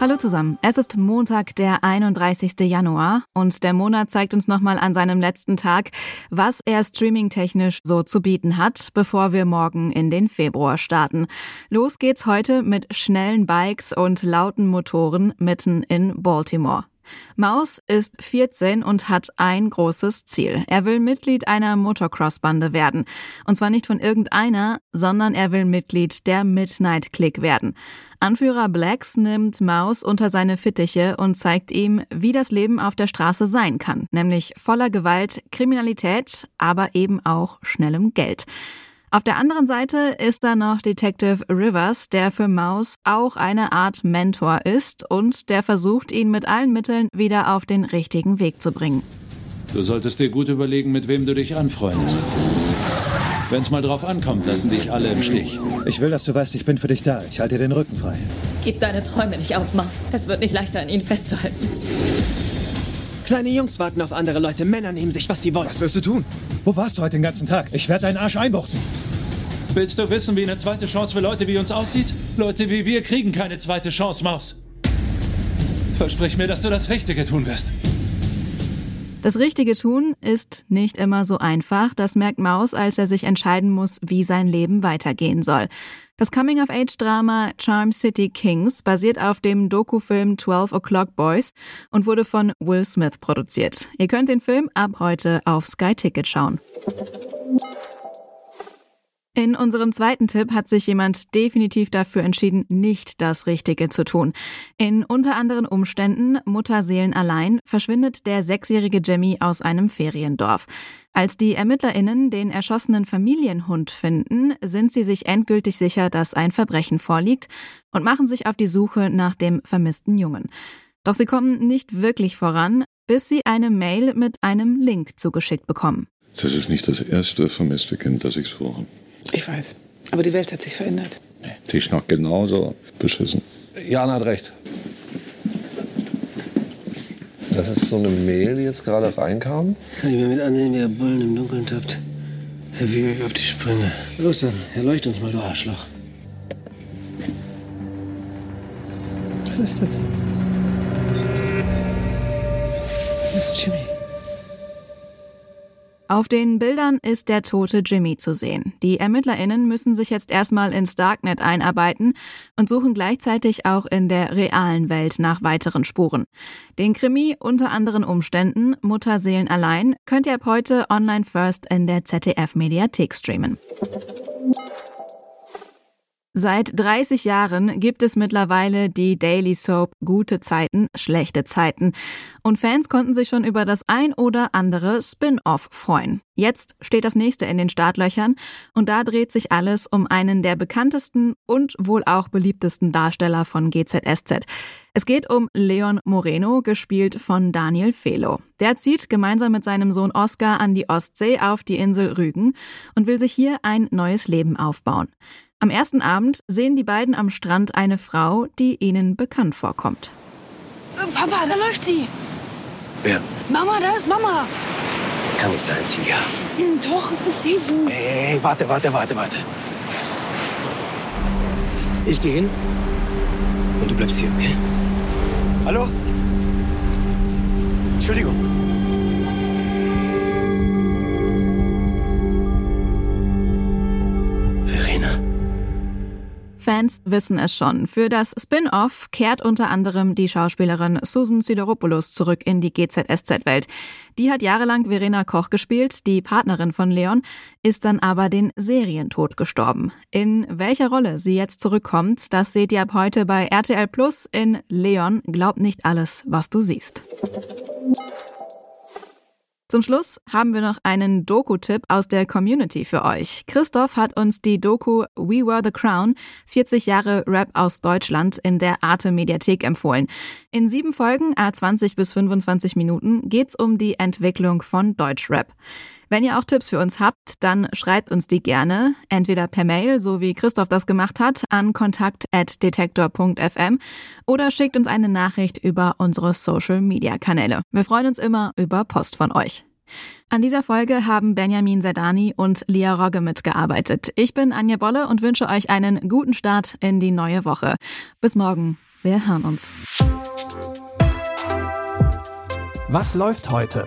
Hallo zusammen. Es ist Montag, der 31. Januar und der Monat zeigt uns nochmal an seinem letzten Tag, was er streamingtechnisch so zu bieten hat, bevor wir morgen in den Februar starten. Los geht's heute mit schnellen Bikes und lauten Motoren mitten in Baltimore. Maus ist 14 und hat ein großes Ziel. Er will Mitglied einer Motocross-Bande werden. Und zwar nicht von irgendeiner, sondern er will Mitglied der Midnight Click werden. Anführer Blacks nimmt Maus unter seine Fittiche und zeigt ihm, wie das Leben auf der Straße sein kann, nämlich voller Gewalt, Kriminalität, aber eben auch schnellem Geld. Auf der anderen Seite ist da noch Detective Rivers, der für Maus auch eine Art Mentor ist und der versucht, ihn mit allen Mitteln wieder auf den richtigen Weg zu bringen. Du solltest dir gut überlegen, mit wem du dich anfreundest. Wenn's mal drauf ankommt, lassen dich alle im Stich. Ich will, dass du weißt, ich bin für dich da. Ich halte dir den Rücken frei. Gib deine Träume nicht auf, Maus. Es wird nicht leichter, an ihnen festzuhalten. Kleine Jungs warten auf andere Leute. Männer nehmen sich, was sie wollen. Was wirst du tun? Wo warst du heute den ganzen Tag? Ich werde deinen Arsch einbuchten. Willst du wissen, wie eine zweite Chance für Leute wie uns aussieht? Leute wie wir kriegen keine zweite Chance, Maus. Versprich mir, dass du das Richtige tun wirst. Das Richtige tun ist nicht immer so einfach. Das merkt Maus, als er sich entscheiden muss, wie sein Leben weitergehen soll. Das Coming-of-Age-Drama Charm City Kings basiert auf dem Dokufilm 12 O'Clock Boys und wurde von Will Smith produziert. Ihr könnt den Film ab heute auf Sky Ticket schauen. In unserem zweiten Tipp hat sich jemand definitiv dafür entschieden, nicht das Richtige zu tun. In unter anderen Umständen, Mutterseelen allein, verschwindet der sechsjährige Jimmy aus einem Feriendorf. Als die ErmittlerInnen den erschossenen Familienhund finden, sind sie sich endgültig sicher, dass ein Verbrechen vorliegt und machen sich auf die Suche nach dem vermissten Jungen. Doch sie kommen nicht wirklich voran, bis sie eine Mail mit einem Link zugeschickt bekommen. Das ist nicht das erste vermisste Kind, das ich suche. Ich weiß. Aber die Welt hat sich verändert. Nee, die ist noch genauso beschissen. Jan hat recht. Das ist so eine Mail, die jetzt gerade reinkam. Kann ich mir mit ansehen, wie er Bullen im Dunkeln tappt? Herr wie euch auf die Sprünge. Los dann, erleucht uns mal, du Arschloch. Was ist das? Das ist Jimmy. Auf den Bildern ist der tote Jimmy zu sehen. Die ErmittlerInnen müssen sich jetzt erstmal ins Darknet einarbeiten und suchen gleichzeitig auch in der realen Welt nach weiteren Spuren. Den Krimi unter anderen Umständen Mutterseelen allein könnt ihr ab heute online first in der ZDF Mediathek streamen. Seit 30 Jahren gibt es mittlerweile die Daily Soap Gute Zeiten, schlechte Zeiten. Und Fans konnten sich schon über das ein oder andere Spin-off freuen. Jetzt steht das nächste in den Startlöchern und da dreht sich alles um einen der bekanntesten und wohl auch beliebtesten Darsteller von GZSZ. Es geht um Leon Moreno, gespielt von Daniel Felo. Der zieht gemeinsam mit seinem Sohn Oscar an die Ostsee auf die Insel Rügen und will sich hier ein neues Leben aufbauen. Am ersten Abend sehen die beiden am Strand eine Frau, die ihnen bekannt vorkommt. Papa, da läuft sie. Wer? Mama, da ist Mama. Kann nicht sein, Tiger. Hm, doch, sie. Hey, hey, warte, warte, warte, warte. Ich gehe hin und du bleibst hier, okay? Hallo? Entschuldigung. Fans wissen es schon. Für das Spin-off kehrt unter anderem die Schauspielerin Susan Sideropoulos zurück in die GZSZ-Welt. Die hat jahrelang Verena Koch gespielt, die Partnerin von Leon, ist dann aber den Serientod gestorben. In welcher Rolle sie jetzt zurückkommt, das seht ihr ab heute bei RTL Plus in Leon. Glaub nicht alles, was du siehst. Zum Schluss haben wir noch einen Doku-Tipp aus der Community für euch. Christoph hat uns die Doku We Were the Crown, 40 Jahre Rap aus Deutschland in der Arte Mediathek empfohlen. In sieben Folgen, a 20 bis 25 Minuten, geht's um die Entwicklung von Deutschrap. Wenn ihr auch Tipps für uns habt, dann schreibt uns die gerne, entweder per Mail, so wie Christoph das gemacht hat, an kontakt.detektor.fm oder schickt uns eine Nachricht über unsere Social-Media-Kanäle. Wir freuen uns immer über Post von euch. An dieser Folge haben Benjamin Sedani und Lia Rogge mitgearbeitet. Ich bin Anja Bolle und wünsche euch einen guten Start in die neue Woche. Bis morgen. Wir hören uns. Was läuft heute?